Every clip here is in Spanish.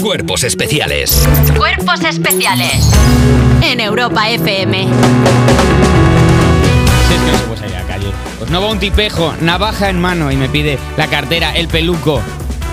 Cuerpos especiales. Cuerpos especiales en Europa FM. Si es que no se puede salir a la calle. Pues no va un tipejo, navaja en mano y me pide la cartera, el peluco.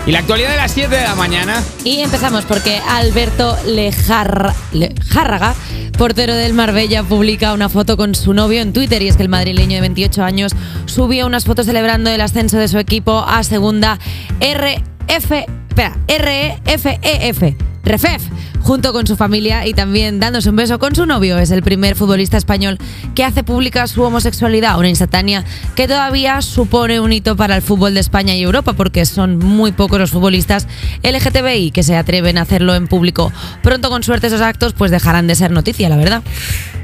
Y la actualidad de las 7 de la mañana. Y empezamos porque Alberto Lejarra- Lejárraga, portero del Marbella, publica una foto con su novio en Twitter. Y es que el madrileño de 28 años subió unas fotos celebrando el ascenso de su equipo a segunda RF. Espera, REFEF. Refef, junto con su familia y también dándose un beso con su novio. Es el primer futbolista español que hace pública su homosexualidad, una instantánea que todavía supone un hito para el fútbol de España y Europa, porque son muy pocos los futbolistas LGTBI que se atreven a hacerlo en público. Pronto, con suerte, esos actos pues dejarán de ser noticia, la verdad.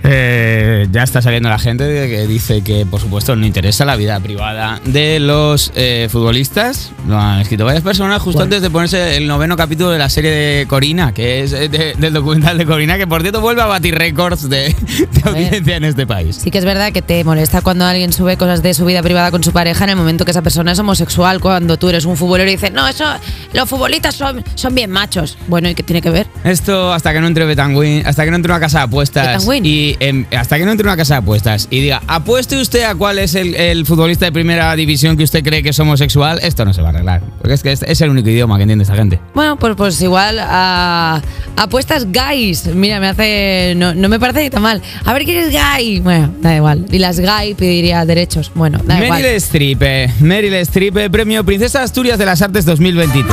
Eh, ya está saliendo la gente que dice que, por supuesto, no interesa la vida privada de los eh, futbolistas. Lo han escrito varias personas justo Bueno. antes de ponerse el noveno capítulo de la serie de Corina, que es eh, de- del documental de Corina, que por cierto vuelve a batir récords de, de audiencia en este país. Sí que es verdad que te molesta cuando alguien sube cosas de su vida privada con su pareja en el momento que esa persona es homosexual, cuando tú eres un futbolero y dices, no, eso, los futbolistas son, son bien machos. Bueno, ¿y qué tiene que ver? Esto hasta que no entre Betanguin, hasta que no entre una casa de apuestas Betanguin. y hasta que no entre una casa de apuestas y diga, apueste usted a cuál es el, el futbolista de primera división que usted cree que es homosexual, esto no se va a arreglar. Porque es que es, es el único idioma que entiende esta gente. Bueno, pues, pues igual a apuestas guys. Mira, me hace. No, no me parece ni tan mal. A ver quién es gay. Bueno, da igual. Y las gay pediría derechos. Bueno, da igual. Meryl Streep, eh, Meryl Streep, eh, premio Princesa Asturias de las Artes 2023.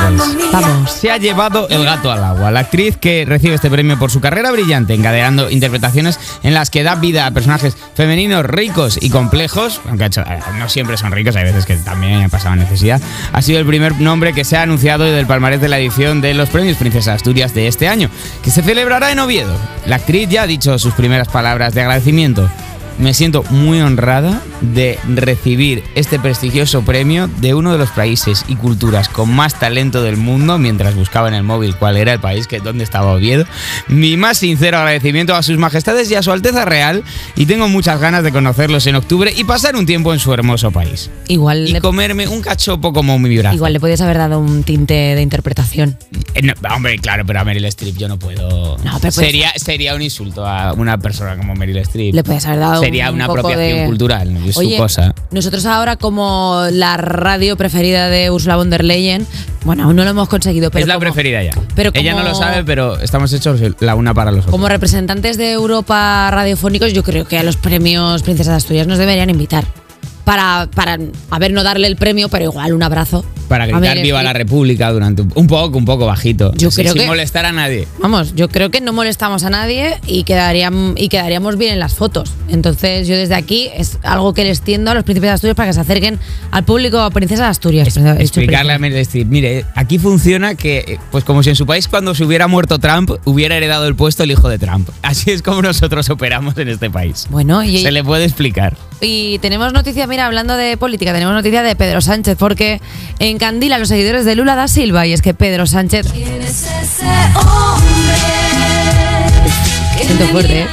Vamos. Se ha llevado el gato al agua. La actriz que recibe este premio por su carrera brillante, encadenando interpretaciones en las que da vida a personajes femeninos ricos y complejos, aunque eh, no siempre son ricos, hay veces que también pasaban necesidad, ha sido el primer nombre que se ha anunciado del palmarés de la edición de los premios Princesa Asturias de este año, que se celebrará en Oviedo. La actriz ya ha dicho sus primeras palabras de agradecimiento. Me siento muy honrada de recibir este prestigioso premio de uno de los países y culturas con más talento del mundo mientras buscaba en el móvil cuál era el país, que dónde estaba Oviedo. Mi más sincero agradecimiento a sus majestades y a su Alteza Real y tengo muchas ganas de conocerlos en octubre y pasar un tiempo en su hermoso país. Igual Y le, comerme un cachopo como mi brazo. igual le podías haber dado un tinte de interpretación. Eh, no, hombre, claro, pero a Meryl Streep yo no puedo... No, pero sería, sería un insulto a una persona como Meryl Streep. Le podías haber dado Sería un una poco apropiación de- cultural, es Oye, su cosa. Nosotros ahora, como la radio preferida de Ursula von der Leyen, bueno, aún no lo hemos conseguido, pero es la como- preferida ya. pero Ella no lo sabe, pero estamos hechos la una para los otros. Como representantes de Europa radiofónicos, yo creo que a los premios Princesa de Asturias nos deberían invitar. Para, para, a ver, no darle el premio, pero igual un abrazo. Para gritar viva la. República durante un, un poco, un poco bajito. Yo Así, creo sin que- molestar a nadie. Vamos, yo creo que no molestamos a nadie y, quedarían, y quedaríamos bien en las fotos. Entonces, yo desde aquí es algo que les tiendo a los príncipes de Asturias para que se acerquen al público a Princesa de Asturias. Explicarle a Streep, mire, aquí funciona que, eh, pues como si en su país cuando se hubiera muerto Trump, hubiera heredado el puesto el hijo de Trump. Así es como nosotros operamos en este país. Bueno, y, Se le puede explicar. y tenemos noticia, mira, hablando de política, tenemos noticia de Pedro Sánchez, porque encandila a los seguidores de Lula da Silva, y es que Pedro Sánchez Siento fuerte, ¿eh?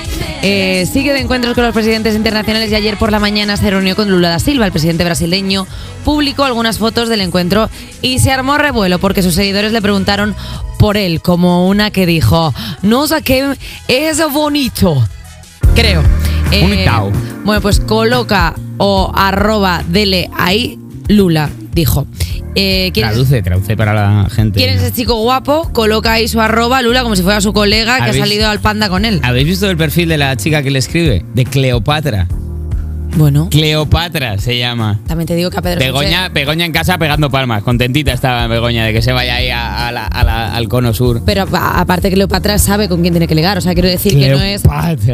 Eh, sigue de encuentros con los presidentes internacionales y ayer por la mañana se reunió con Lula da Silva, el presidente brasileño, publicó algunas fotos del encuentro y se armó revuelo porque sus seguidores le preguntaron por él, como una que dijo, no sé qué es bonito, creo. Eh, bueno, pues coloca o arroba dele ahí Lula, dijo. Eh, ¿quieres- Traduce, traduce para la gente. ¿Quién es ese chico guapo? Coloca ahí su arroba Lula como si fuera su colega que ha ¿Habéis- salido al panda con él. ¿Habéis visto el perfil de la chica que le escribe? De Cleopatra. Bueno, Cleopatra se llama. también te digo que a Pedro Begoña, Sánchez- Begoña en casa pegando palmas. Contentita estaba Begoña de que se vaya ahí a- a la- a la- al cono sur. Pero a- aparte Cleopatra sabe con quién tiene que ligar, o sea, quiero decir que no es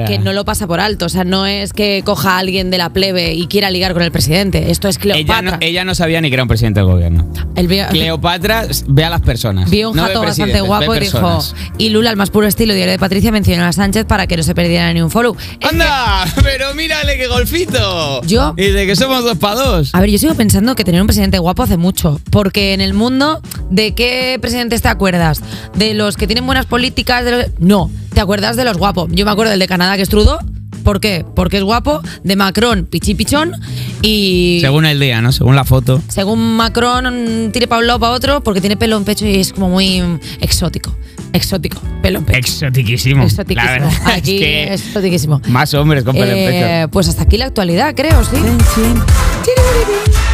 que no lo pasa por alto, o sea, no es que coja a alguien de la plebe y quiera ligar con el presidente, esto es Ella Cleopatra. no, ella no sabía ni que era un presidente del gobierno. Vio, Cleopatra ve a las personas. vio un no jato bastante guapo y dijo, y Lula, al más puro estilo diario de Patricia, mencionó a Sánchez para que no se perdiera ni un follow. ¡Anda! Pero mírale qué golfito. Yo- Y de que somos dos para dos. A ver, yo sigo pensando que tener un presidente guapo hace mucho. Porque en el mundo, ¿de qué presidentes te acuerdas? ¿De los que tienen buenas políticas? De los- No, te acuerdas de los guapos. Yo me acuerdo del de Canadá, que es Trudeau. ¿Por qué? Porque es guapo, de Macron, pichipichón y... Según el día, ¿no? Según la foto. Según Macron, tire para un lado para otro porque tiene pelo en pecho y es como muy mm, exótico. Exótico, pelo en pecho. Exotiquísimo. Exotiquísimo. La verdad Aquí es que exotiquísimo. más hombres con pelo en Eh, pecho. pues hasta aquí la actualidad, creo, sí.